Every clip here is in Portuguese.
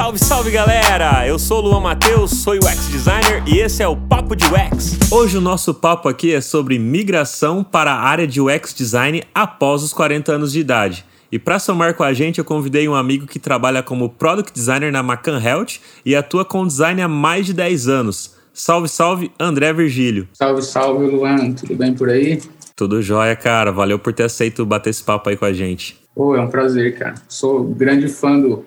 Salve, salve galera! Eu sou o Luan Matheus, sou UX designer e esse é o Papo de UX. Hoje o nosso papo aqui é sobre migração para a área de UX design após os 40 anos de idade. E para somar com a gente, eu convidei um amigo que trabalha como product designer na Macan Health e atua com design há mais de 10 anos. Salve, salve, André Virgílio. Salve, salve, Luan. Tudo bem por aí? Tudo jóia, cara. Valeu por ter aceito bater esse papo aí com a gente. Pô, é um prazer, cara. Sou grande fã do,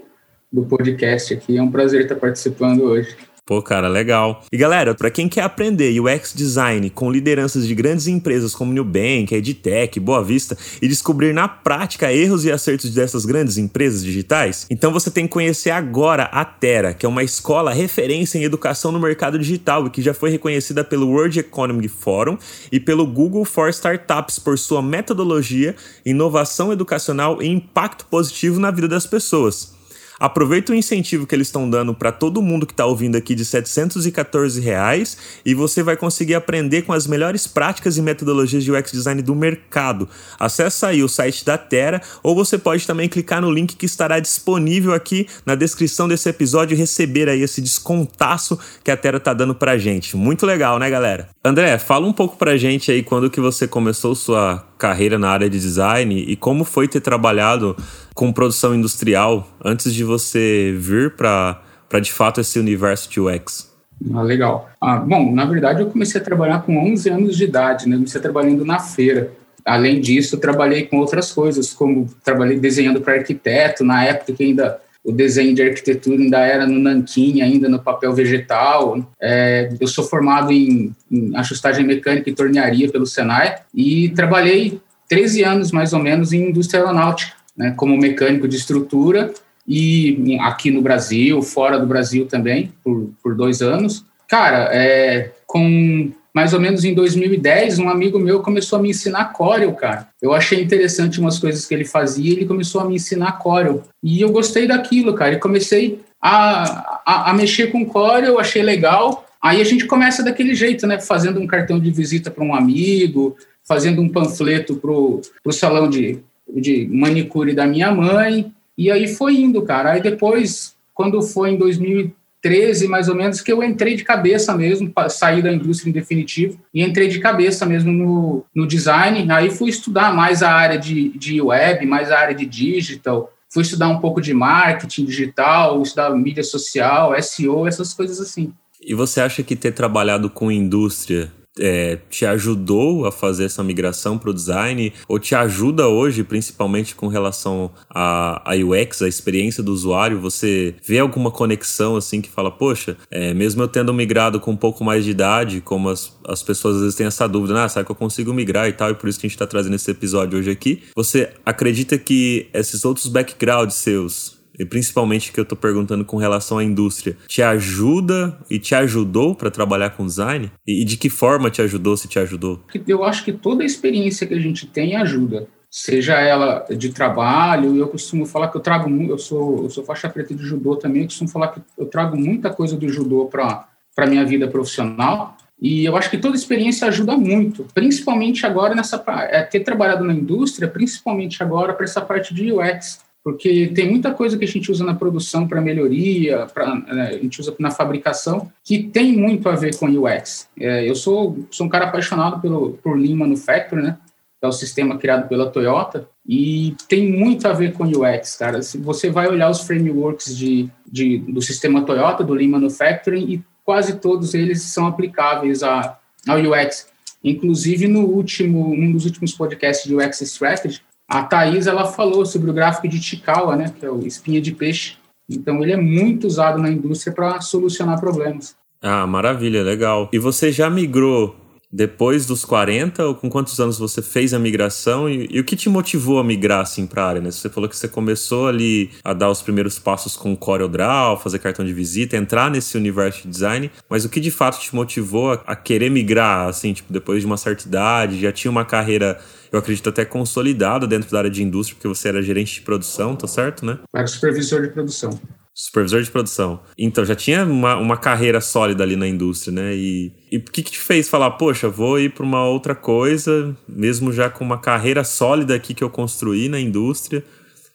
do podcast aqui. É um prazer estar participando hoje. Pô, cara, legal. E galera, para quem quer aprender UX design com lideranças de grandes empresas como Nubank, EdTech, Boa Vista e descobrir na prática erros e acertos dessas grandes empresas digitais, então você tem que conhecer agora a Terra, que é uma escola referência em educação no mercado digital e que já foi reconhecida pelo World Economic Forum e pelo Google for Startups por sua metodologia, inovação educacional e impacto positivo na vida das pessoas. Aproveita o incentivo que eles estão dando para todo mundo que está ouvindo aqui de 714 reais, e você vai conseguir aprender com as melhores práticas e metodologias de UX design do mercado. Acesse aí o site da Terra ou você pode também clicar no link que estará disponível aqui na descrição desse episódio e receber aí esse descontaço que a Terra tá dando pra gente. Muito legal, né, galera? André, fala um pouco pra gente aí quando que você começou sua carreira na área de design e como foi ter trabalhado com produção industrial antes de você vir para de fato esse universo de UX? Ah, legal. Ah, bom, na verdade eu comecei a trabalhar com 11 anos de idade, né? Comecei trabalhando na feira. Além disso, trabalhei com outras coisas, como trabalhei desenhando para arquiteto, na época que ainda o desenho de arquitetura ainda era no nanquim, ainda no papel vegetal. É, eu sou formado em, em, ajustagem mecânica e tornearia pelo Senai e trabalhei 13 anos, mais ou menos, em indústria aeronáutica, né, como mecânico de estrutura e aqui no Brasil, fora do Brasil também, por, por dois anos. Cara, é, com mais ou menos em 2010, um amigo meu começou a me ensinar Corel, cara. Eu achei interessante umas coisas que ele fazia, ele começou a me ensinar Corel. E eu gostei daquilo, cara. E comecei a, a, a mexer com Corel, achei legal. Aí a gente começa daquele jeito, né? Fazendo um cartão de visita para um amigo, fazendo um panfleto para o salão de, de manicure da minha mãe. E aí foi indo, cara. Aí depois, quando foi em 2013, 13, mais ou menos, que eu entrei de cabeça mesmo, saí da indústria em definitivo e entrei de cabeça mesmo no, no design. Aí fui estudar mais a área de, de web, mais a área de digital, fui estudar um pouco de marketing digital, estudar mídia social, SEO, essas coisas assim. E você acha que ter trabalhado com indústria é, te ajudou a fazer essa migração para o design ou te ajuda hoje, principalmente com relação a, a UX, a experiência do usuário? Você vê alguma conexão assim que fala, poxa, é, mesmo eu tendo migrado com um pouco mais de idade, como as, as pessoas às vezes têm essa dúvida, ah, será que eu consigo migrar e tal, e por isso que a gente está trazendo esse episódio hoje aqui. Você acredita que esses outros backgrounds seus e principalmente que eu estou perguntando com relação à indústria, te ajuda e te ajudou para trabalhar com design? E de que forma te ajudou, se te ajudou? Eu acho que toda a experiência que a gente tem ajuda. Seja ela de trabalho, eu costumo falar que eu trago eu sou eu sou faixa preta de judô também, eu costumo falar que eu trago muita coisa do judô para para minha vida profissional. E eu acho que toda experiência ajuda muito, principalmente agora nessa é, ter trabalhado na indústria, principalmente agora para essa parte de UX porque tem muita coisa que a gente usa na produção para melhoria, pra, né, a gente usa na fabricação, que tem muito a ver com UX. É, eu sou, sou um cara apaixonado pelo, por Lean Manufacturing, né? é o sistema criado pela Toyota, e tem muito a ver com UX, cara. Se você vai olhar os frameworks de, de, do sistema Toyota, do Lean Manufacturing, e quase todos eles são aplicáveis a, ao UX. Inclusive, no último, um dos últimos podcasts de UX Strategy, a Thais, ela falou sobre o gráfico de Chikawa, né, que é o espinha de peixe. Então, ele é muito usado na indústria para solucionar problemas. Ah, maravilha, legal. E você já migrou depois dos 40 ou com quantos anos você fez a migração e, e o que te motivou a migrar assim para a área? Né? Você falou que você começou ali a dar os primeiros passos com o CorelDRAW, fazer cartão de visita, entrar nesse universo de design, mas o que de fato te motivou a, a querer migrar assim, tipo, depois de uma certa idade, já tinha uma carreira eu acredito até consolidada dentro da área de indústria, porque você era gerente de produção, tá certo, né? Era supervisor de produção. Supervisor de produção. Então, já tinha uma, uma carreira sólida ali na indústria, né? E o que, que te fez falar, poxa, vou ir para uma outra coisa, mesmo já com uma carreira sólida aqui que eu construí na indústria?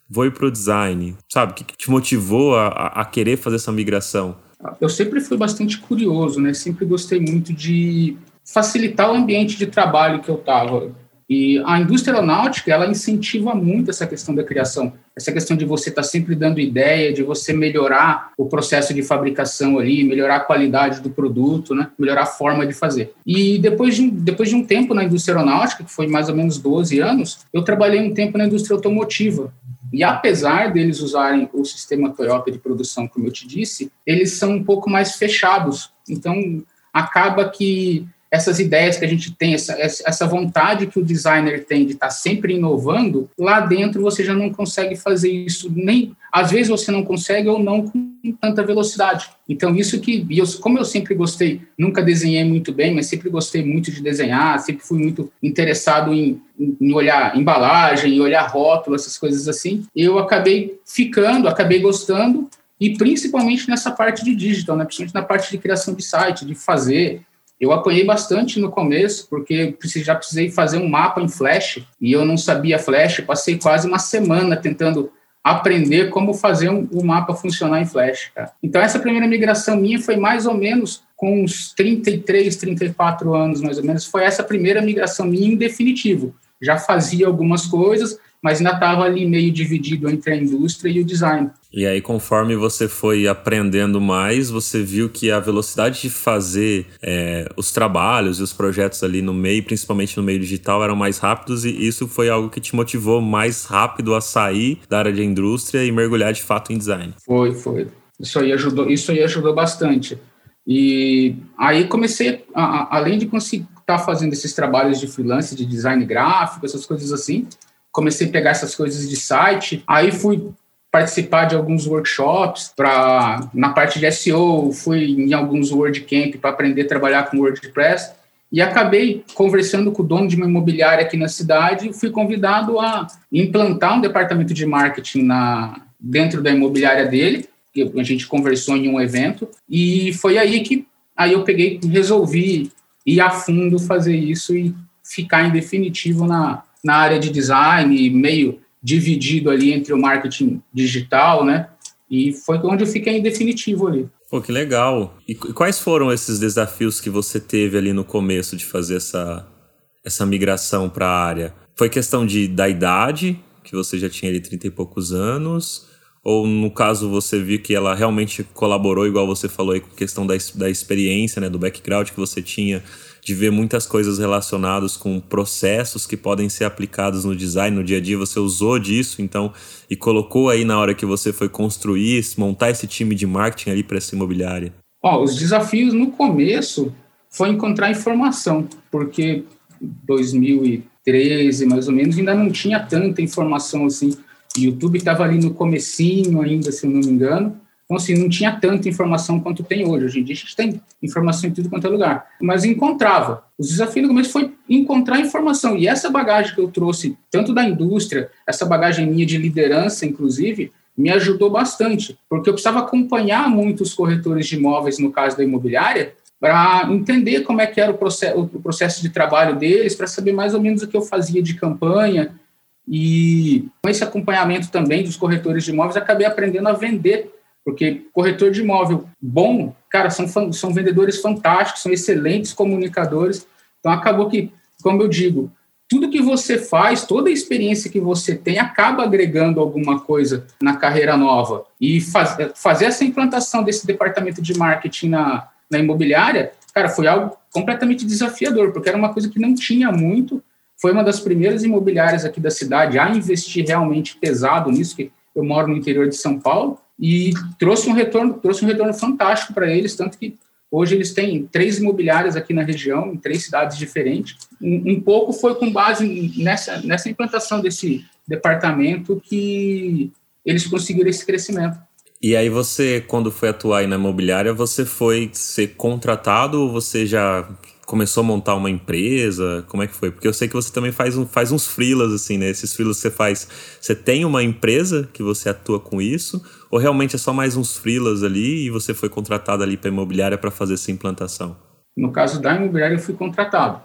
vou ir pro design? Sabe, o que, que te motivou a, a querer fazer essa migração? Eu sempre fui bastante curioso, né? Sempre gostei muito de facilitar o ambiente de trabalho que eu estava. E a indústria aeronáutica, ela incentiva muito essa questão da criação, essa questão de você estar tá sempre dando ideia, de você melhorar o processo de fabricação ali, melhorar a qualidade do produto, né? melhorar a forma de fazer. E depois de, depois de um tempo na indústria aeronáutica, que foi mais ou menos 12 anos, eu trabalhei um tempo na indústria automotiva. E apesar deles usarem o sistema Toyota de produção, como eu te disse, eles são um pouco mais fechados. Então, acaba que essas ideias que a gente tem, essa, essa vontade que o designer tem de estar sempre inovando, lá dentro você já não consegue fazer isso, nem às vezes você não consegue ou não com tanta velocidade. Então, isso que, eu, como eu sempre gostei, nunca desenhei muito bem, mas sempre gostei muito de desenhar, sempre fui muito interessado em, em olhar embalagem, em olhar rótulo, essas coisas assim, eu acabei ficando, acabei gostando, e principalmente nessa parte de digital, né? principalmente na parte de criação de site, de fazer, eu apanhei bastante no começo, porque já precisei fazer um mapa em Flash e eu não sabia Flash. Passei quase uma semana tentando aprender como fazer um, um mapa funcionar em Flash. Cara. Então, essa primeira migração minha foi mais ou menos com uns 33, 34 anos, mais ou menos. Foi essa primeira migração minha em definitivo. Já fazia algumas coisas, mas ainda estava ali meio dividido entre a indústria e o design. E aí, conforme você foi aprendendo mais, você viu que a velocidade de fazer é, os trabalhos e os projetos ali no meio, principalmente no meio digital, eram mais rápidos e isso foi algo que te motivou mais rápido a sair da área de indústria e mergulhar de fato em design. Foi, foi. Isso aí ajudou, isso aí ajudou bastante. E aí comecei, a, a, além de conseguir estar tá fazendo esses trabalhos de freelance, de design gráfico, essas coisas assim, comecei a pegar essas coisas de site, aí fui participar de alguns workshops para na parte de SEO, fui em alguns WordCamp para aprender a trabalhar com WordPress e acabei conversando com o dono de uma imobiliária aqui na cidade e fui convidado a implantar um departamento de marketing na dentro da imobiliária dele, a gente conversou em um evento e foi aí que aí eu peguei resolvi ir a fundo fazer isso e ficar em definitivo na, na área de design, meio dividido ali entre o marketing digital, né? E foi onde eu fiquei em definitivo ali. Pô, que legal. E quais foram esses desafios que você teve ali no começo de fazer essa, essa migração para a área? Foi questão de, da idade, que você já tinha ali 30 e poucos anos? Ou no caso você viu que ela realmente colaborou, igual você falou aí, com questão da, da experiência, né, do background que você tinha de ver muitas coisas relacionadas com processos que podem ser aplicados no design no dia a dia. Você usou disso, então, e colocou aí na hora que você foi construir, montar esse time de marketing ali para essa imobiliária? Ó, os desafios no começo foi encontrar informação, porque 2013, mais ou menos, ainda não tinha tanta informação assim. O YouTube estava ali no comecinho ainda, se eu não me engano. Então, assim, não tinha tanta informação quanto tem hoje. Hoje em dia a gente tem informação em tudo quanto é lugar. Mas encontrava. Os desafios no começo foi encontrar informação. E essa bagagem que eu trouxe, tanto da indústria, essa bagagem minha de liderança, inclusive, me ajudou bastante. Porque eu precisava acompanhar muitos corretores de imóveis, no caso da imobiliária, para entender como é que era o o processo de trabalho deles, para saber mais ou menos o que eu fazia de campanha. E com esse acompanhamento também dos corretores de imóveis, acabei aprendendo a vender porque corretor de imóvel bom, cara, são, são vendedores fantásticos, são excelentes comunicadores. Então, acabou que, como eu digo, tudo que você faz, toda a experiência que você tem, acaba agregando alguma coisa na carreira nova. E faz, fazer essa implantação desse departamento de marketing na, na imobiliária, cara, foi algo completamente desafiador, porque era uma coisa que não tinha muito. Foi uma das primeiras imobiliárias aqui da cidade a investir realmente pesado nisso, que eu moro no interior de São Paulo, e trouxe um retorno, trouxe um retorno fantástico para eles, tanto que hoje eles têm três imobiliárias aqui na região, em três cidades diferentes. Um, um pouco foi com base nessa, nessa implantação desse departamento que eles conseguiram esse crescimento. E aí você, quando foi atuar na imobiliária, você foi ser contratado ou você já começou a montar uma empresa? Como é que foi? Porque eu sei que você também faz, um, faz uns freelas, assim, né? Esses freelas que você faz, você tem uma empresa que você atua com isso? Ou realmente é só mais uns freelas ali e você foi contratado ali para imobiliária para fazer essa implantação? No caso da imobiliária, eu fui contratado.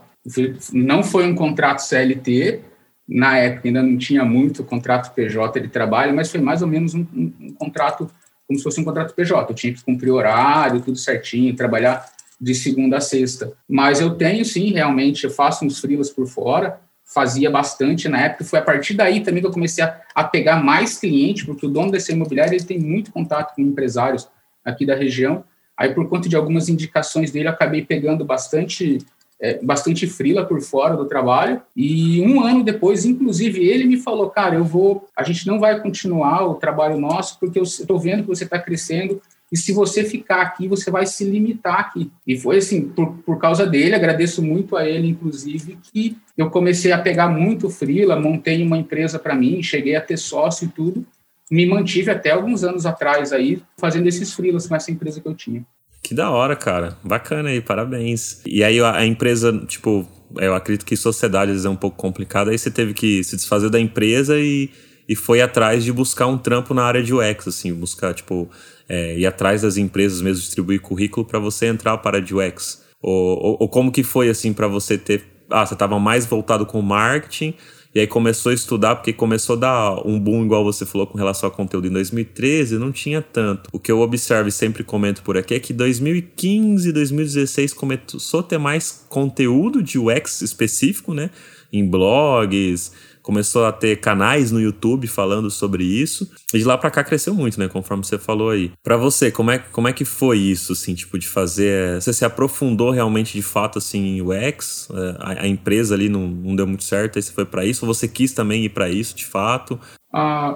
Não foi um contrato CLT, na época ainda não tinha muito contrato PJ de trabalho, mas foi mais ou menos um, um, um contrato, como se fosse um contrato PJ. Eu tinha que cumprir horário, tudo certinho, trabalhar de segunda a sexta. Mas eu tenho, sim, realmente, eu faço uns frilas por fora, fazia bastante na época. Foi a partir daí também que eu comecei a, a pegar mais cliente, porque o dono dessa imobiliária ele tem muito contato com empresários aqui da região. Aí, por conta de algumas indicações dele, acabei pegando bastante é, bastante frila por fora do trabalho. E um ano depois, inclusive, ele me falou, cara, eu vou, a gente não vai continuar o trabalho nosso porque eu estou vendo que você está crescendo e se você ficar aqui, você vai se limitar aqui. E foi assim, por, por causa dele, agradeço muito a ele, inclusive, que eu comecei a pegar muito frila, montei uma empresa para mim, cheguei a ter sócio e tudo, me mantive até alguns anos atrás aí, fazendo esses frilas com essa empresa que eu tinha. Que da hora, cara. Bacana aí, parabéns. E aí a, empresa, tipo, eu acredito que sociedade é um pouco complicada, aí você teve que se desfazer da empresa e, e foi atrás de buscar um trampo na área de UX, assim, buscar, tipo, é, ir atrás das empresas mesmo, distribuir currículo para você entrar para a de UX? Ou, ou, ou como que foi, assim, para você ter... Ah, você estava mais voltado com marketing, e aí começou a estudar, porque começou a dar um boom, igual você falou, com relação ao conteúdo. Em 2013 não tinha tanto. O que eu observo e sempre comento por aqui é que 2015, 2016 começou a ter mais conteúdo de UX específico, né? Em blogs, começou a ter canais no YouTube falando sobre isso. E de lá para cá cresceu muito, né? Conforme você falou aí. Para você, como é, como é que foi isso, assim, tipo, de fazer. Você se aprofundou realmente de fato, assim, em UX? É, a, a empresa ali não, não deu muito certo, aí você foi para isso? Ou você quis também ir para isso, de fato?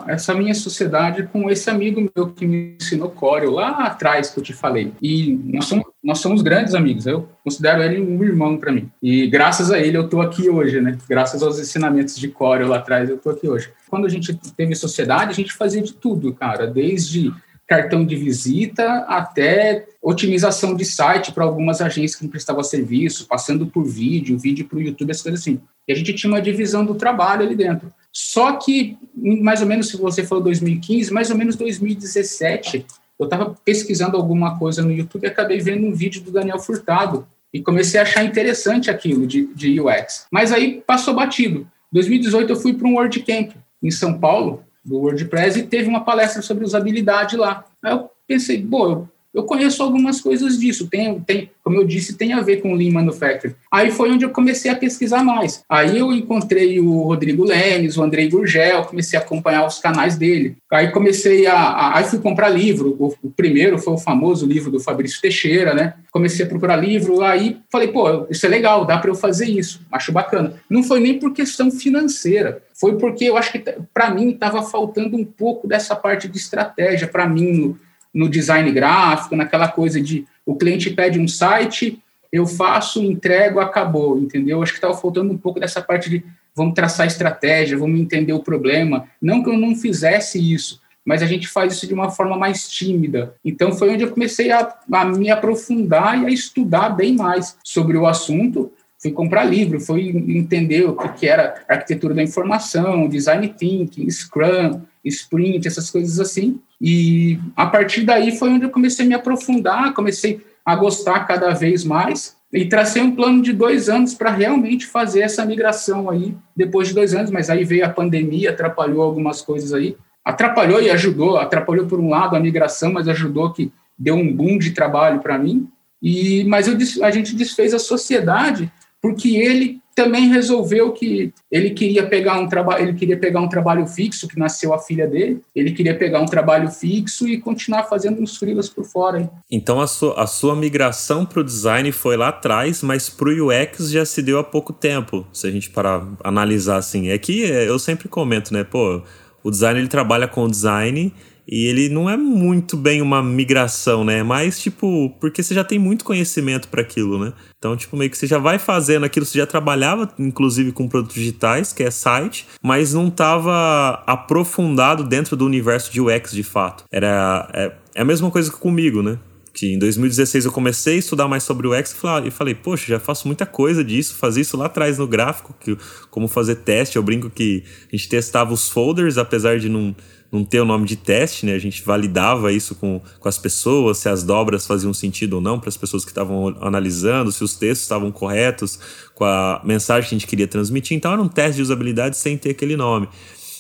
Essa minha sociedade com esse amigo meu que me ensinou Corel lá atrás que eu te falei. E nós somos, nós somos grandes amigos. Eu considero ele um irmão para mim. E graças a ele eu estou aqui hoje, né? Graças aos ensinamentos de Corel lá atrás eu estou aqui hoje. Quando a gente teve sociedade, a gente fazia de tudo, cara, desde cartão de visita até otimização de site para algumas agências que prestavam serviço, passando por vídeo, vídeo para o YouTube, essas coisas assim. E a gente tinha uma divisão do trabalho ali dentro. Só que, mais ou menos, se você falou 2015, mais ou menos 2017, eu estava pesquisando alguma coisa no YouTube e acabei vendo um vídeo do Daniel Furtado e comecei a achar interessante aquilo de, de UX. Mas aí passou batido. 2018 eu fui para um WordCamp em São Paulo, do WordPress, e teve uma palestra sobre usabilidade lá. Aí eu pensei, pô, eu conheço algumas coisas disso, tem, tem, como eu disse, tem a ver com Lean Manufacturing. Aí foi onde eu comecei a pesquisar mais. Aí eu encontrei o Rodrigo Lemes, o Andrei Gurgel, comecei a acompanhar os canais dele. Aí comecei a, a aí fui comprar livro. O, o, primeiro foi o famoso livro do Fabrício Teixeira, né? Comecei a procurar livro, aí falei, pô, isso é legal, dá para eu fazer isso, acho bacana. Não foi nem por questão financeira, foi porque eu acho que para mim estava faltando um pouco dessa parte de estratégia para mim no design gráfico, naquela coisa de o cliente pede um site, eu faço, entrego, acabou, entendeu? Acho que estava faltando um pouco dessa parte de vamos traçar estratégia, vamos entender o problema. Não que eu não fizesse isso, mas a gente faz isso de uma forma mais tímida. Então foi onde eu comecei a, a me aprofundar e a estudar bem mais sobre o assunto. Fui comprar livro, fui entender o que, era arquitetura da informação, design thinking, Scrum, Sprint, essas coisas assim. E a partir daí foi onde eu comecei a me aprofundar, comecei a gostar cada vez mais e tracei um plano de dois anos para realmente fazer essa migração aí, depois de dois anos, mas aí veio a pandemia, atrapalhou algumas coisas aí. Atrapalhou e ajudou, atrapalhou por um lado a migração, mas ajudou que deu um boom de trabalho para mim. E mas eu, a gente desfez a sociedade porque ele também resolveu que ele queria pegar um trabalho, ele queria pegar um trabalho fixo que nasceu a filha dele, ele queria pegar um trabalho fixo e continuar fazendo uns freelas por fora. Hein? Então a sua, a sua migração para o design foi lá atrás, mas para o UX já se deu há pouco tempo, se a gente parar analisar assim. É que é, eu sempre comento, né, pô, o design ele trabalha com design e ele não é muito bem uma migração, né? Mas, tipo, porque você já tem muito conhecimento para aquilo, né? Então, tipo, meio que você já vai fazendo aquilo, você já trabalhava, inclusive, com produtos digitais, que é site, mas não estava aprofundado dentro do universo de UX, de fato. Era é, é a mesma coisa que comigo, né? que em 2016 eu comecei a estudar mais sobre o UX e falei, poxa, já faço muita coisa disso, fazia isso lá atrás no gráfico, que, como fazer teste, eu brinco que a gente testava os folders, apesar de não, não ter o nome de teste, né? A gente validava isso com, com as pessoas, se as dobras faziam sentido ou não para as pessoas que estavam analisando, se os textos estavam corretos com a mensagem que a gente queria transmitir. Então era um teste de usabilidade sem ter aquele nome.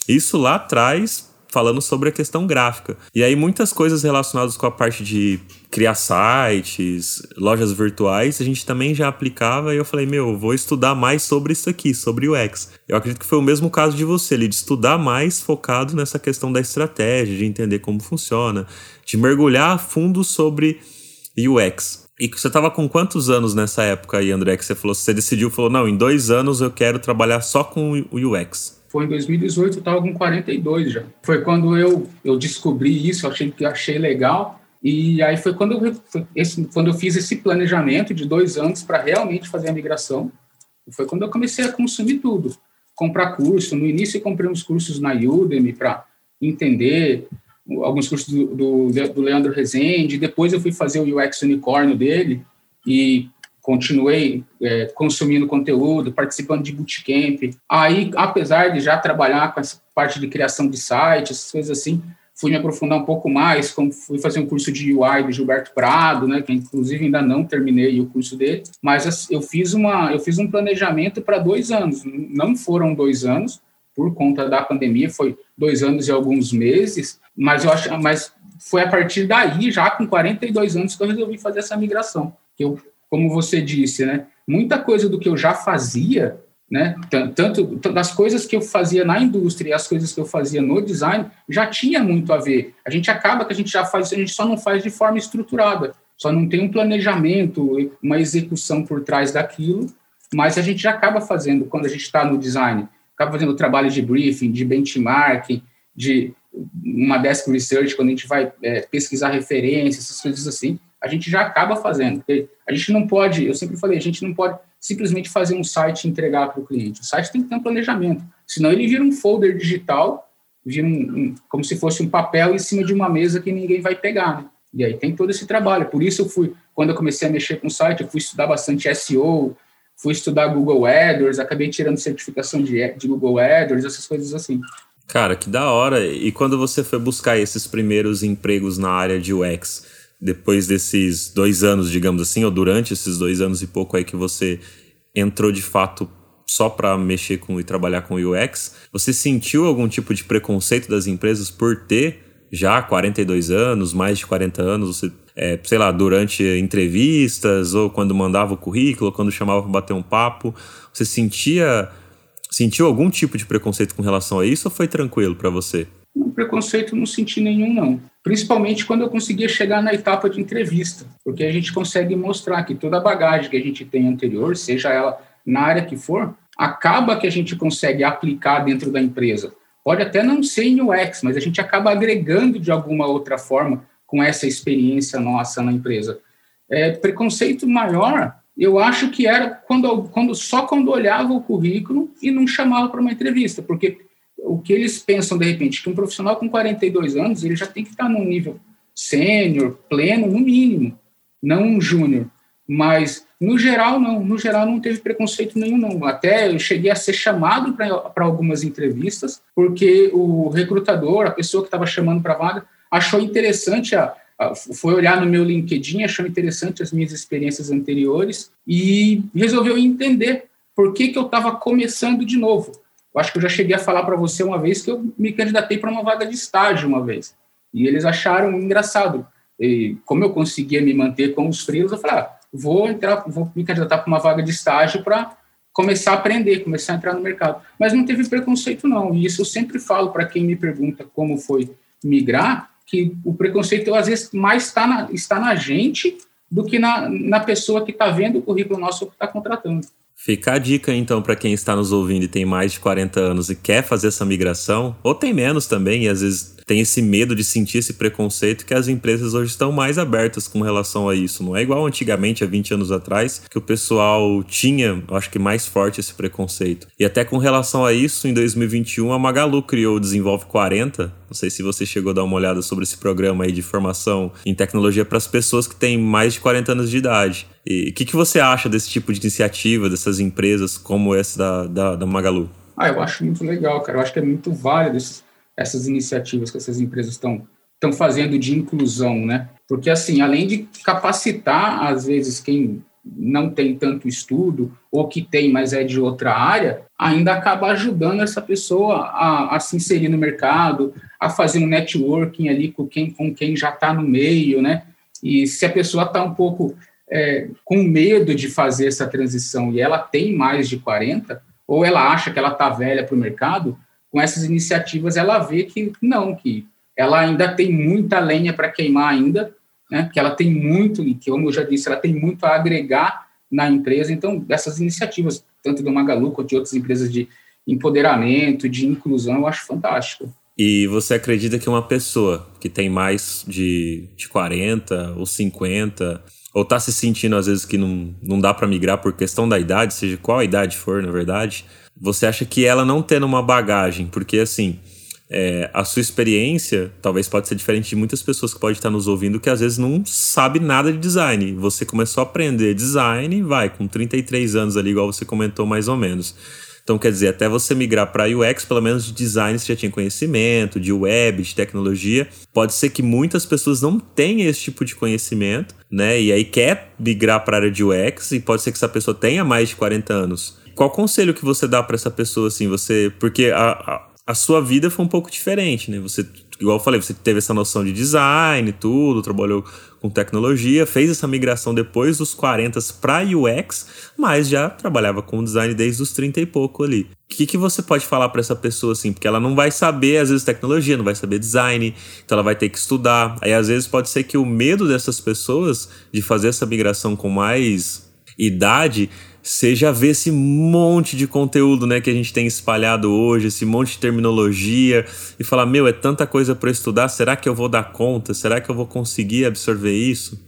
Isso lá atrás falando sobre a questão gráfica. E aí muitas coisas relacionadas com a parte de criar sites, lojas virtuais, a gente também já aplicava e eu falei, meu, vou estudar mais sobre isso aqui, sobre o UX. Eu acredito que foi o mesmo caso de você, ali, de estudar mais focado nessa questão da estratégia, de entender como funciona, de mergulhar a fundo sobre UX. E você estava com quantos anos nessa época aí, André, que você falou, você decidiu, falou, não, em dois anos eu quero trabalhar só com o UX. Foi em 2018, eu estava com 42 já. Foi quando eu, eu descobri isso, eu achei achei legal. E aí foi quando eu, foi esse, quando eu fiz esse planejamento de dois anos para realmente fazer a migração. Foi quando eu comecei a consumir tudo. Comprar curso. No início, eu comprei uns cursos na Udemy para entender alguns cursos do, do, do Leandro Rezende. Depois, eu fui fazer o UX Unicórnio dele e continuei é, consumindo conteúdo, participando de bootcamp. Aí, apesar de já trabalhar com essa parte de criação de sites, coisas assim, fui me aprofundar um pouco mais, como fui fazer um curso de UI do Gilberto Prado, né, que inclusive ainda não terminei o curso dele, mas eu fiz uma, eu fiz um planejamento para dois anos. Não foram dois anos por conta da pandemia, foi dois anos e alguns meses, mas eu acho, mas foi a partir daí, já com 42 anos, que eu resolvi fazer essa migração. Que eu como você disse, né? Muita coisa do que eu já fazia, né? Tanto das coisas que eu fazia na indústria e as coisas que eu fazia no design já tinha muito a ver. A gente acaba que a gente já faz, a gente só não faz de forma estruturada, só não tem um planejamento, uma execução por trás daquilo, mas a gente já acaba fazendo quando a gente está no design, acaba fazendo trabalho de briefing, de benchmarking, de uma desk research, quando a gente vai é, pesquisar referências, essas coisas assim a gente já acaba fazendo. A gente não pode, eu sempre falei, a gente não pode simplesmente fazer um site e entregar para o cliente. O site tem que ter um planejamento, senão ele vira um folder digital, vira um, um, como se fosse um papel em cima de uma mesa que ninguém vai pegar. Né? E aí tem todo esse trabalho. Por isso eu fui, quando eu comecei a mexer com o site, eu fui estudar bastante SEO, fui estudar Google AdWords, acabei tirando certificação de, de Google AdWords, essas coisas assim. Cara, que da hora. E quando você foi buscar esses primeiros empregos na área de UX, depois desses dois anos, digamos assim, ou durante esses dois anos e pouco aí que você entrou de fato só para mexer com e trabalhar com UX, você sentiu algum tipo de preconceito das empresas por ter já 42 anos, mais de 40 anos, você, é, sei lá, durante entrevistas ou quando mandava o currículo, ou quando chamava para bater um papo, você sentia sentiu algum tipo de preconceito com relação a isso ou foi tranquilo para você? Um preconceito não senti nenhum não principalmente quando eu conseguia chegar na etapa de entrevista, porque a gente consegue mostrar que toda a bagagem que a gente tem anterior, seja ela na área que for, acaba que a gente consegue aplicar dentro da empresa. Pode até não ser em UX, mas a gente acaba agregando de alguma outra forma com essa experiência nossa na empresa. É, preconceito maior, eu acho que era quando, quando só quando olhava o currículo e não chamava para uma entrevista, porque o que eles pensam, de repente, que um profissional com 42 anos, ele já tem que estar num nível sênior, pleno, no mínimo, não um júnior. Mas, no geral, não. No geral, não teve preconceito nenhum, não. Até eu cheguei a ser chamado para algumas entrevistas, porque o recrutador, a pessoa que estava chamando para a vaga, achou interessante a, foi olhar no meu LinkedIn, achou interessante as minhas experiências anteriores e resolveu entender por que, que eu estava começando de novo. Eu acho que eu já cheguei a falar para você uma vez que eu me candidatei para uma vaga de estágio uma vez. E eles acharam engraçado. E como eu conseguia me manter com os frios, eu falei, ah, vou entrar, vou me candidatar para uma vaga de estágio para começar a aprender, começar a entrar no mercado. Mas não teve preconceito não. E isso eu sempre falo para quem me pergunta como foi migrar, que o preconceito às vezes mais está na, está na gente do que na, na pessoa que está vendo o currículo nosso que está contratando. Fica a dica então para quem está nos ouvindo e tem mais de 40 anos e quer fazer essa migração, ou tem menos também e às vezes tem esse medo de sentir esse preconceito que as empresas hoje estão mais abertas com relação a isso. Não é igual antigamente, há 20 anos atrás, que o pessoal tinha, acho que mais forte esse preconceito. E até com relação a isso, em 2021 a Magalu criou o Desenvolve 40. Não sei se você chegou a dar uma olhada sobre esse programa aí de formação em tecnologia para as pessoas que têm mais de 40 anos de idade. E o que, que você acha desse tipo de iniciativa, dessas empresas como essa da, da, da Magalu? Ah, eu acho muito legal, cara. Eu acho que é muito válido essas iniciativas que essas empresas estão estão fazendo de inclusão, né? Porque assim, além de capacitar às vezes quem não tem tanto estudo ou que tem, mas é de outra área, ainda acaba ajudando essa pessoa a, a se inserir no mercado, a fazer um networking ali com quem, com quem já está no meio, né? E se a pessoa está um pouco é, com medo de fazer essa transição e ela tem mais de 40, ou ela acha que ela está velha para o mercado, com essas iniciativas ela vê que não, que ela ainda tem muita lenha para queimar ainda, né, que ela tem muito, e que, como eu já disse, ela tem muito a agregar na empresa. Então, essas iniciativas, tanto do Magalu quanto de outras empresas de empoderamento, de inclusão, eu acho fantástico. E você acredita que uma pessoa que tem mais de, de 40 ou 50, ou está se sentindo às vezes que não, não dá para migrar por questão da idade, seja qual a idade for, na verdade, você acha que ela não tendo uma bagagem, porque assim, é, a sua experiência talvez pode ser diferente de muitas pessoas que podem estar nos ouvindo que às vezes não sabe nada de design. Você começou a aprender design, vai, com 33 anos ali, igual você comentou mais ou menos. Então, quer dizer, até você migrar para UX, pelo menos de design você já tinha conhecimento, de web, de tecnologia. Pode ser que muitas pessoas não tenham esse tipo de conhecimento, né? E aí quer migrar para a área de UX e pode ser que essa pessoa tenha mais de 40 anos. Qual conselho que você dá para essa pessoa assim? Você, porque a, a, a sua vida foi um pouco diferente, né? Você, igual eu falei, você teve essa noção de design, tudo, trabalhou com tecnologia, fez essa migração depois dos 40 para UX, mas já trabalhava com design desde os 30 e pouco ali. O que, que você pode falar para essa pessoa assim? Porque ela não vai saber, às vezes, tecnologia, não vai saber design, então ela vai ter que estudar. Aí, às vezes, pode ser que o medo dessas pessoas de fazer essa migração com mais idade seja ver esse monte de conteúdo, né, que a gente tem espalhado hoje, esse monte de terminologia e falar, meu, é tanta coisa para estudar, será que eu vou dar conta? Será que eu vou conseguir absorver isso?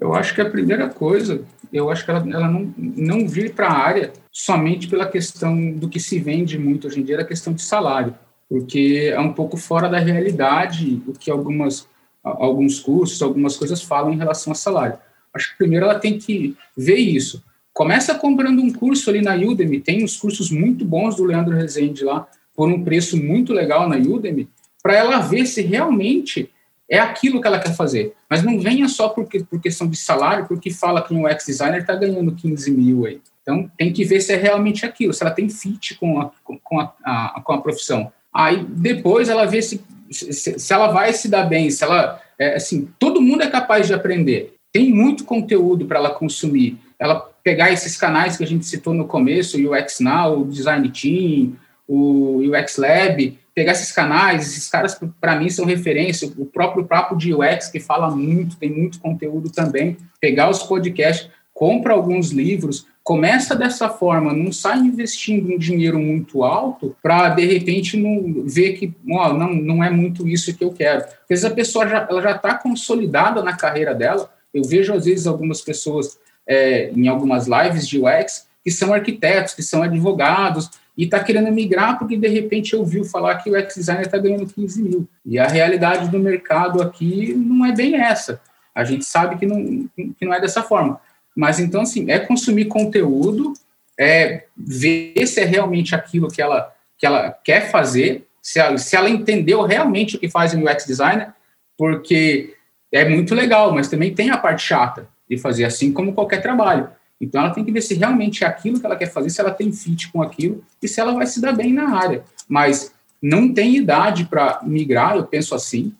Eu acho que a primeira coisa, eu acho que ela, ela não, não vir para a área somente pela questão do que se vende muito hoje em dia, a questão de salário, porque é um pouco fora da realidade o que algumas alguns cursos, algumas coisas falam em relação a salário. Acho que primeiro ela tem que ver isso. Começa comprando um curso ali na Udemy, tem uns cursos muito bons do Leandro Rezende lá, por um preço muito legal na Udemy, para ela ver se realmente é aquilo que ela quer fazer. Mas não venha só por questão de salário, porque fala que um UX designer está ganhando 15 mil aí. Então, tem que ver se é realmente aquilo, se ela tem fit com a, com a, a com a profissão. Aí, depois, ela vê se, se, se, ela vai se dar bem, se ela... É, assim, todo mundo é capaz de aprender. Tem muito conteúdo para ela consumir. Ela pegar esses canais que a gente citou no começo, o UX Now, o Design Team, o UX Lab, pegar esses canais, esses caras para mim são referência, o próprio Papo de UX que fala muito, tem muito conteúdo também, pegar os podcasts, compra alguns livros, começa dessa forma, não sai investindo um dinheiro muito alto para de repente não ver que oh, não, não é muito isso que eu quero. Porque às vezes a pessoa já, ela já está consolidada na carreira dela. Eu vejo às vezes algumas pessoas é, em algumas lives de UX, que são arquitetos, que são advogados, e está querendo migrar porque de repente ouviu falar que o UX designer está ganhando 15 mil. E a realidade do mercado aqui não é bem essa. A gente sabe que não, que não é dessa forma. Mas então, assim, é consumir conteúdo, é ver se é realmente aquilo que ela, que ela quer fazer, se ela, se ela entendeu realmente o que faz um UX designer, porque é muito legal, mas também tem a parte chata de fazer assim como qualquer trabalho. Então ela tem que ver se realmente é aquilo que ela quer fazer, se ela tem fit com aquilo e se ela vai se dar bem na área. Mas não tem idade para migrar, eu penso assim.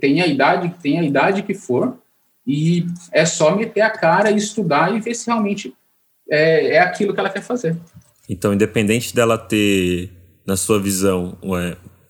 Tem a idade, tem a idade que for, e é só meter a cara e estudar e ver se realmente é, é aquilo que ela quer fazer. Então, independente dela ter, na sua visão,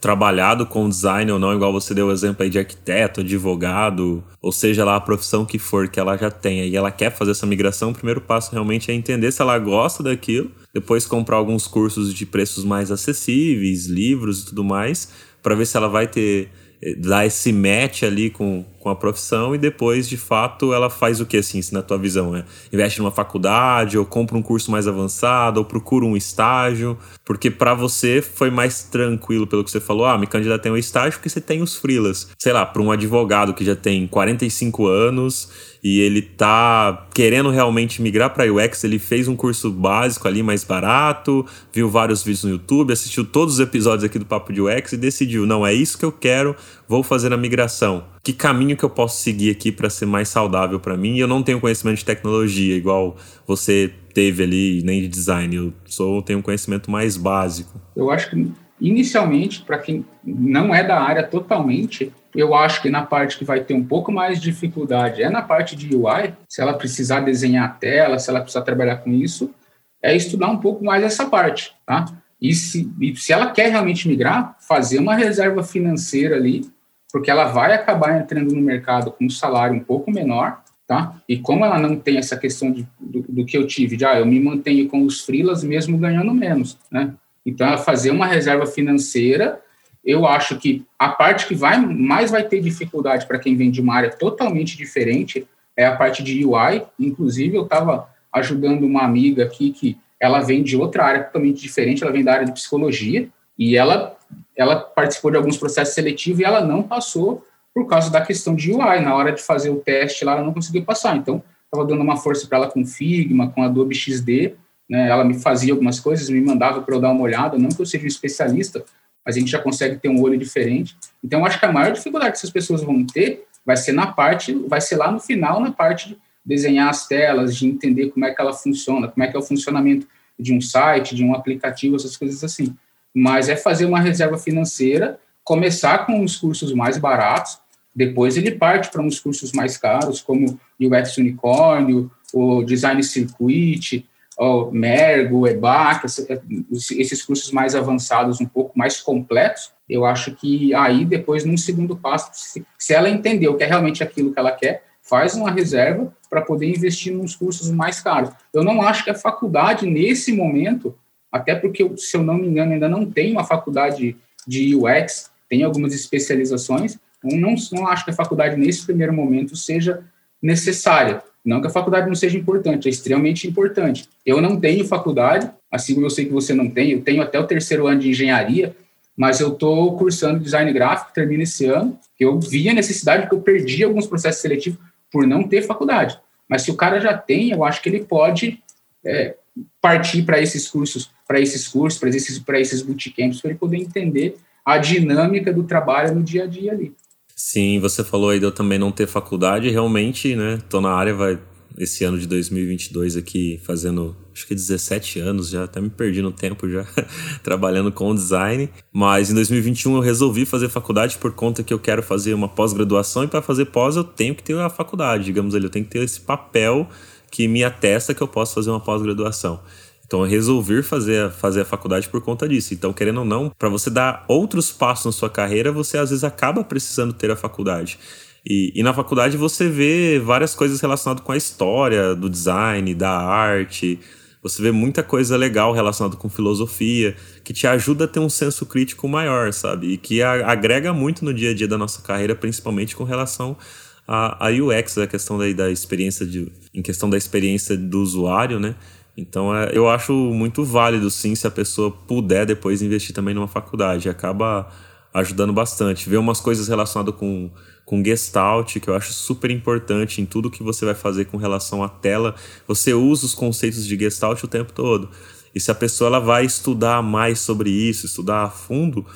trabalhado com design ou não, igual você deu o exemplo aí de arquiteto, advogado, ou seja lá a profissão que for que ela já tenha e ela quer fazer essa migração, o primeiro passo realmente é entender se ela gosta daquilo, depois comprar alguns cursos de preços mais acessíveis, livros e tudo mais, para ver se ela vai ter dá esse match ali com, com a profissão e depois, de fato, ela faz o que, assim, na tua visão? Né? Investe numa faculdade, ou compra um curso mais avançado, ou procura um estágio? Porque para você foi mais tranquilo, pelo que você falou, ah, me candidatei um estágio porque você tem os frilas. Sei lá, para um advogado que já tem 45 anos e ele tá querendo realmente migrar para UX, ele fez um curso básico ali mais barato, viu vários vídeos no YouTube, assistiu todos os episódios aqui do Papo de UX e decidiu, não é isso que eu quero, vou fazer a migração. Que caminho que eu posso seguir aqui para ser mais saudável para mim? Eu não tenho conhecimento de tecnologia igual você teve ali, nem de design. Eu sou tenho um conhecimento mais básico. Eu acho que inicialmente, para quem não é da área totalmente, eu acho que na parte que vai ter um pouco mais de dificuldade é na parte de UI, se ela precisar desenhar a tela, se ela precisar trabalhar com isso, é estudar um pouco mais essa parte, tá? E se, e se ela quer realmente migrar, fazer uma reserva financeira ali, porque ela vai acabar entrando no mercado com um salário um pouco menor, tá? E como ela não tem essa questão de, do, do que eu tive, de, ah, eu me mantenho com os frilas mesmo ganhando menos, né? Então, ela fazer uma reserva financeira, eu acho que a parte que vai mais vai ter dificuldade para quem vem de uma área totalmente diferente é a parte de UI. Inclusive, eu estava ajudando uma amiga aqui que ela vem de outra área totalmente diferente, ela vem da área de psicologia e ela ela participou de alguns processos seletivos e ela não passou por causa da questão de UI. Na hora de fazer o teste lá, ela não conseguiu passar. Então, estava dando uma força para ela com Figma, com Adobe XD, né? Ela me fazia algumas coisas, me mandava para eu dar uma olhada, não que eu seja um especialista, mas a gente já consegue ter um olho diferente. Então, acho que a maior dificuldade que essas pessoas vão ter vai ser na parte, vai ser lá no final, na parte de desenhar as telas, de entender como é que ela funciona, como é que é o funcionamento de um site, de um aplicativo, essas coisas assim. Mas é fazer uma reserva financeira, começar com os cursos mais baratos, depois ele parte para uns cursos mais caros, como UX Unicórnio, o Design Circuit, o Mergo, EBAC, esses cursos mais avançados, um pouco mais completos, eu acho que aí depois, num segundo passo, se, ela entendeu que é realmente aquilo que ela quer, faz uma reserva para poder investir nos cursos mais caros. Eu não acho que a faculdade, nesse momento, até porque, se eu não me engano, ainda não tem uma faculdade de UX, tem algumas especializações, eu não, não acho que a faculdade, nesse primeiro momento, seja necessária. Não que a faculdade não seja importante, é extremamente importante. Eu não tenho faculdade, assim como eu sei que você não tem, eu tenho até o terceiro ano de engenharia, mas eu estou cursando design gráfico, termino esse ano, eu vi a necessidade, porque eu perdi alguns processos seletivos por não ter faculdade. Mas se o cara já tem, eu acho que ele pode é, partir para esses cursos, para esses cursos, para esses, esses bootcamps, para ele poder entender a dinâmica do trabalho no dia a dia ali. Sim, você falou aí de eu também não ter faculdade, realmente, né? Tô na área, vai esse ano de 2022 aqui fazendo, acho que 17 anos já, até me perdi no tempo já, trabalhando com design. Mas em 2021 eu resolvi fazer faculdade por conta que eu quero fazer uma pós-graduação e para fazer pós eu tenho que ter a faculdade, digamos ali, eu tenho que ter esse papel que me atesta que eu posso fazer uma pós-graduação. Então eu resolvi fazer, fazer a faculdade por conta disso. Então, querendo ou não, para você dar outros passos na sua carreira, você às vezes acaba precisando ter a faculdade. E, e, na faculdade você vê várias coisas relacionadas com a história do design, da arte. Você vê muita coisa legal relacionada com filosofia, que te ajuda a ter um senso crítico maior, sabe? E que a, agrega muito no dia a dia da nossa carreira, principalmente com relação a, a UX, a questão da, da experiência de, em questão da experiência do usuário, né? Então é, eu acho muito válido sim se a pessoa puder depois investir também numa faculdade. Acaba ajudando bastante. Ver umas coisas relacionadas com, com Gestalt, que eu acho super importante em tudo que você vai fazer com relação à tela. Você usa os conceitos de Gestalt o tempo todo. E se a pessoa ela vai estudar mais sobre isso, estudar a fundo,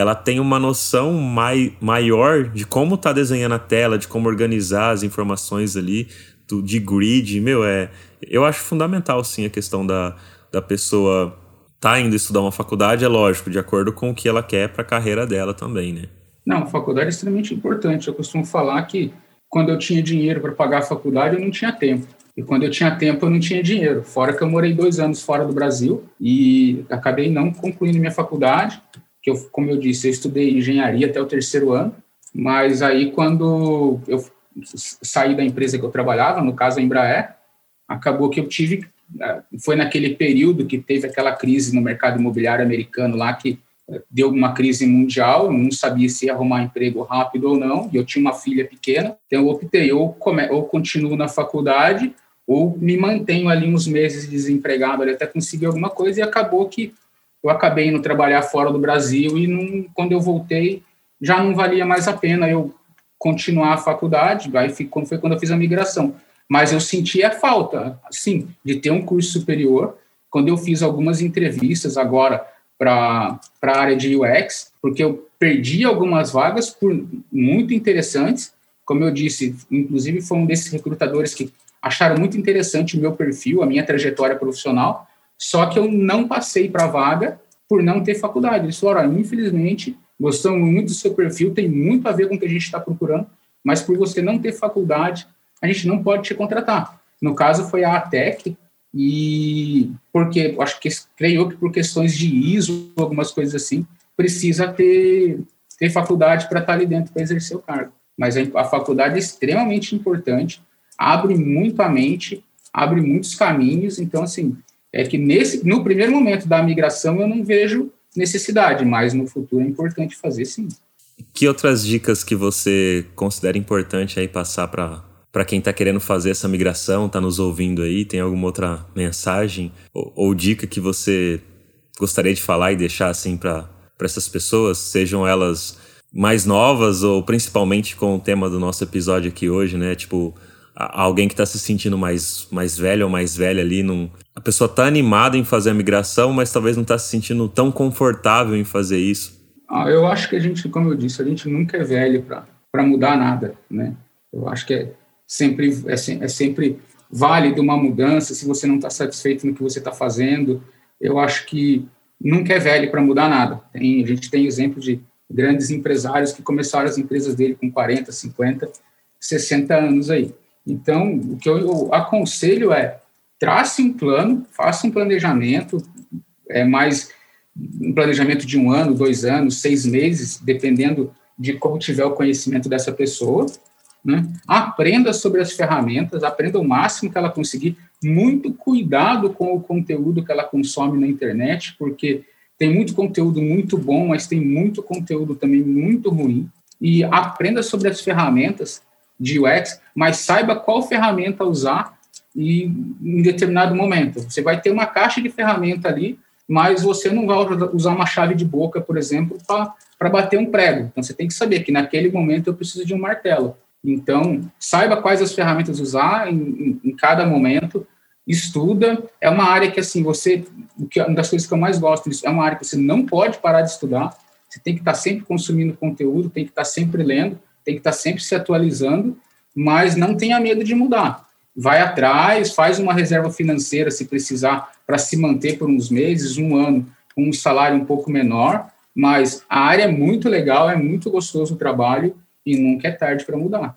ela tem uma noção mai, maior de como está desenhando a tela, de como organizar as informações ali, do, de grid. Meu, é, eu acho fundamental, sim, a questão da, da pessoa tá indo estudar uma faculdade, é lógico, de acordo com o que ela quer para a carreira dela também, né? Não, faculdade é extremamente importante. Eu costumo falar que quando eu tinha dinheiro para pagar a faculdade, eu não tinha tempo. E quando eu tinha tempo, eu não tinha dinheiro. Fora que eu morei dois anos fora do Brasil e acabei não concluindo minha faculdade, que eu, como eu disse, eu estudei engenharia até o terceiro ano. Mas aí, quando eu saí da empresa que eu trabalhava, no caso a Embraer, acabou que eu tive, é, foi naquele período que teve aquela crise no mercado imobiliário americano lá que deu uma crise mundial, não sabia se ia arrumar emprego rápido ou não, e eu tinha uma filha pequena, então eu optei, ou, come, ou continuo na faculdade, ou me mantenho ali uns meses desempregado até conseguir alguma coisa, e acabou que eu acabei indo trabalhar fora do Brasil, e não, quando eu voltei, já não valia mais a pena eu continuar a faculdade, aí foi quando eu fiz a migração. Mas eu senti a falta, sim, de ter um curso superior, quando eu fiz algumas entrevistas agora para a área de UX, porque eu perdi algumas vagas por muito interessantes. Como eu disse, inclusive foi um desses recrutadores que acharam muito interessante o meu perfil, a minha trajetória profissional, só que eu não passei para a vaga por não ter faculdade. Eles falaram, infelizmente, gostamos muito do seu perfil, tem muito a ver com o que a gente está procurando, mas por você não ter faculdade, a gente não pode te contratar. No caso, foi a ATEC, e porque acho que creio que por questões de ISO, algumas coisas assim, precisa ter, ter faculdade para estar tá ali dentro para exercer o cargo. Mas a, a faculdade é extremamente importante, abre muito a mente, abre muitos caminhos. Então, assim, é que nesse no primeiro momento da migração eu não vejo necessidade, mas no futuro é importante fazer sim. Que outras dicas que você considera importante aí passar para para quem está querendo fazer essa migração, está nos ouvindo aí, tem alguma outra mensagem ou, ou, dica que você gostaria de falar e deixar assim para essas pessoas, sejam elas mais novas ou principalmente com o tema do nosso episódio aqui hoje, né? Tipo, alguém que está se sentindo mais, mais velho ou mais velha ali, num, a pessoa está animada em fazer a migração, mas talvez não está se sentindo tão confortável em fazer isso. Ah, eu acho que a gente, como eu disse, a gente nunca é velho para mudar nada, né? Eu acho que é, sempre é, é sempre válido uma mudança, se você não está satisfeito no que você está fazendo, eu acho que nunca é velho para mudar nada. Tem, a gente tem exemplo de grandes empresários que começaram as empresas dele com 40, 50, 60 anos aí. Então, o que eu aconselho é trace um plano, faça um planejamento, é mais um planejamento de um ano, dois anos, seis meses, dependendo de como tiver o conhecimento dessa pessoa, né? Aprenda sobre as ferramentas, aprenda o máximo que ela conseguir. Muito cuidado com o conteúdo que ela consome na internet, porque tem muito conteúdo muito bom, mas tem muito conteúdo também muito ruim. E aprenda sobre as ferramentas de UX, mas saiba qual ferramenta usar e, em determinado momento. Você vai ter uma caixa de ferramenta ali, mas você não vai usar uma chave de boca, por exemplo, para bater um prego. Então, você tem que saber que naquele momento eu preciso de um martelo. Então, saiba quais as ferramentas usar em, em, em, cada momento, estuda. É uma área que, assim, você, que, uma das coisas que eu mais gosto é uma área que você não pode parar de estudar, você tem que estar sempre consumindo conteúdo, tem que estar sempre lendo, tem que estar sempre se atualizando, mas não tenha medo de mudar. Vai atrás, faz uma reserva financeira se precisar para se manter por uns meses, um ano, com um salário um pouco menor, mas a área é muito legal, é muito gostoso o trabalho e nunca é tarde para mudar.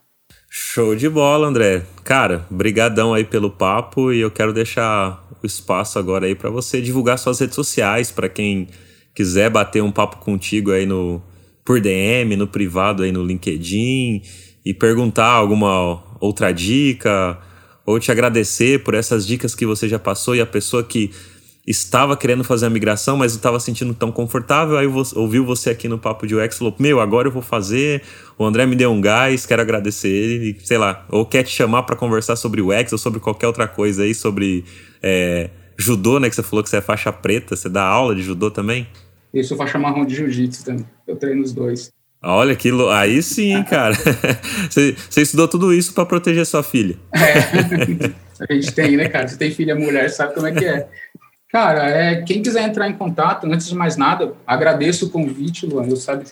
Show de bola, André. Cara, brigadão aí pelo papo e eu quero deixar o espaço agora aí para você divulgar suas redes sociais para quem quiser bater um papo contigo aí no por DM, no privado aí no LinkedIn e perguntar alguma outra dica ou te agradecer por essas dicas que você já passou e a pessoa que estava querendo fazer a migração, mas não estava sentindo tão confortável. Aí ouviu você aqui no Papo de UX falou: Meu, agora eu vou fazer. O André me deu um gás, quero agradecer ele. sei lá, ou quer te chamar para conversar sobre o UX ou sobre qualquer outra coisa aí, sobre é, judô, né? Que você falou que você é faixa preta, você dá aula de judô também? Eu sou faixa marrom de jiu-jitsu também. Eu treino os dois. Olha que lo... aí sim, cara. você, você estudou tudo isso para proteger sua filha. É. A gente tem, né, cara? Você tem filha mulher, sabe como é que é. Cara, é, quem quiser entrar em contato, antes de mais nada, agradeço o convite, Luan. Eu sabe,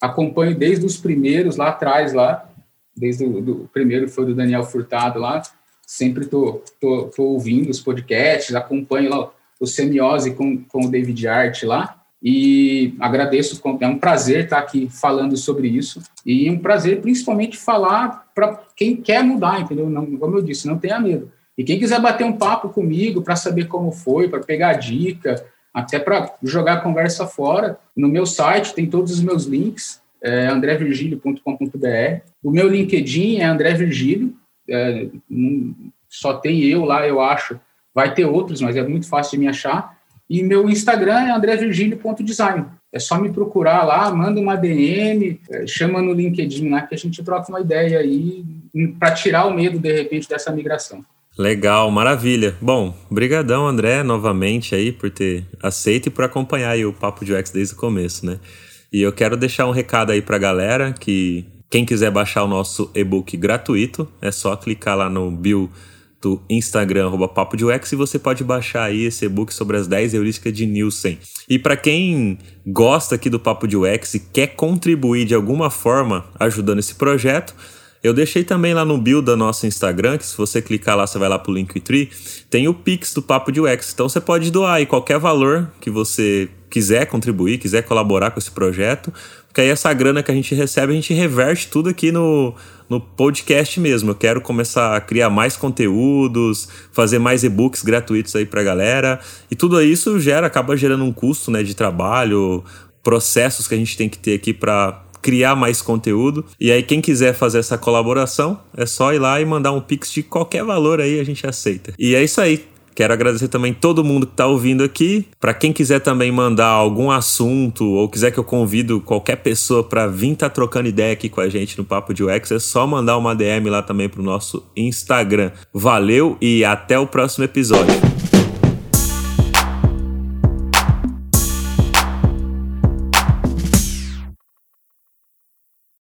acompanho desde os primeiros lá atrás, lá, desde o do, primeiro foi do Daniel Furtado lá. Sempre tô, tô, tô ouvindo os podcasts, acompanho lá o Semiose com, com o David Art lá. E agradeço, é um prazer estar aqui falando sobre isso. E um prazer, principalmente, falar para quem quer mudar, entendeu? Não, como eu disse, não tenha medo e quem quiser bater um papo comigo para saber como foi, para pegar dica, até para jogar a conversa fora, no meu site tem todos os meus links, é andrevirgilio.com.br. O meu LinkedIn é André Virgílio, é, só tem eu lá, eu acho. Vai ter outros, mas é muito fácil de me achar. E meu Instagram é andrevirgilio.design. é só me procurar lá, manda uma DM, é, chama no LinkedIn lá que a gente troca uma ideia aí para tirar o medo, de repente, dessa migração. Legal, maravilha. Bom, brigadão, André, novamente aí por ter aceito e por acompanhar o Papo de UX desde o começo, né? E eu quero deixar um recado aí para galera que quem quiser baixar o nosso e-book gratuito, é só clicar lá no bio do Instagram, arroba Papo de UX, e você pode baixar aí esse e-book sobre as 10 heurísticas de Nielsen. E para quem gosta aqui do Papo de UX e quer contribuir de alguma forma ajudando esse projeto, eu deixei também lá no bio da nosso Instagram, que se você clicar lá, você vai lá pro Linktree, tem o Pix do Papo de UX. Então você pode doar aí qualquer valor que você quiser contribuir, quiser colaborar com esse projeto, porque aí essa grana que a gente recebe, a gente reverte tudo aqui no, no podcast mesmo. Eu quero começar a criar mais conteúdos, fazer mais e-books gratuitos aí pra galera. E tudo isso gera, acaba gerando um custo né, de trabalho, processos que a gente tem que ter aqui para criar mais conteúdo. E aí, quem quiser fazer essa colaboração, é só ir lá e mandar um pix de qualquer valor aí, a gente aceita. E é isso aí. Quero agradecer também todo mundo que está ouvindo aqui. Para quem quiser também mandar algum assunto ou quiser que eu convido qualquer pessoa para vir estar tá trocando ideia aqui com a gente no Papo de UX, é só mandar uma DM lá também pro nosso Instagram. Valeu e até o próximo episódio.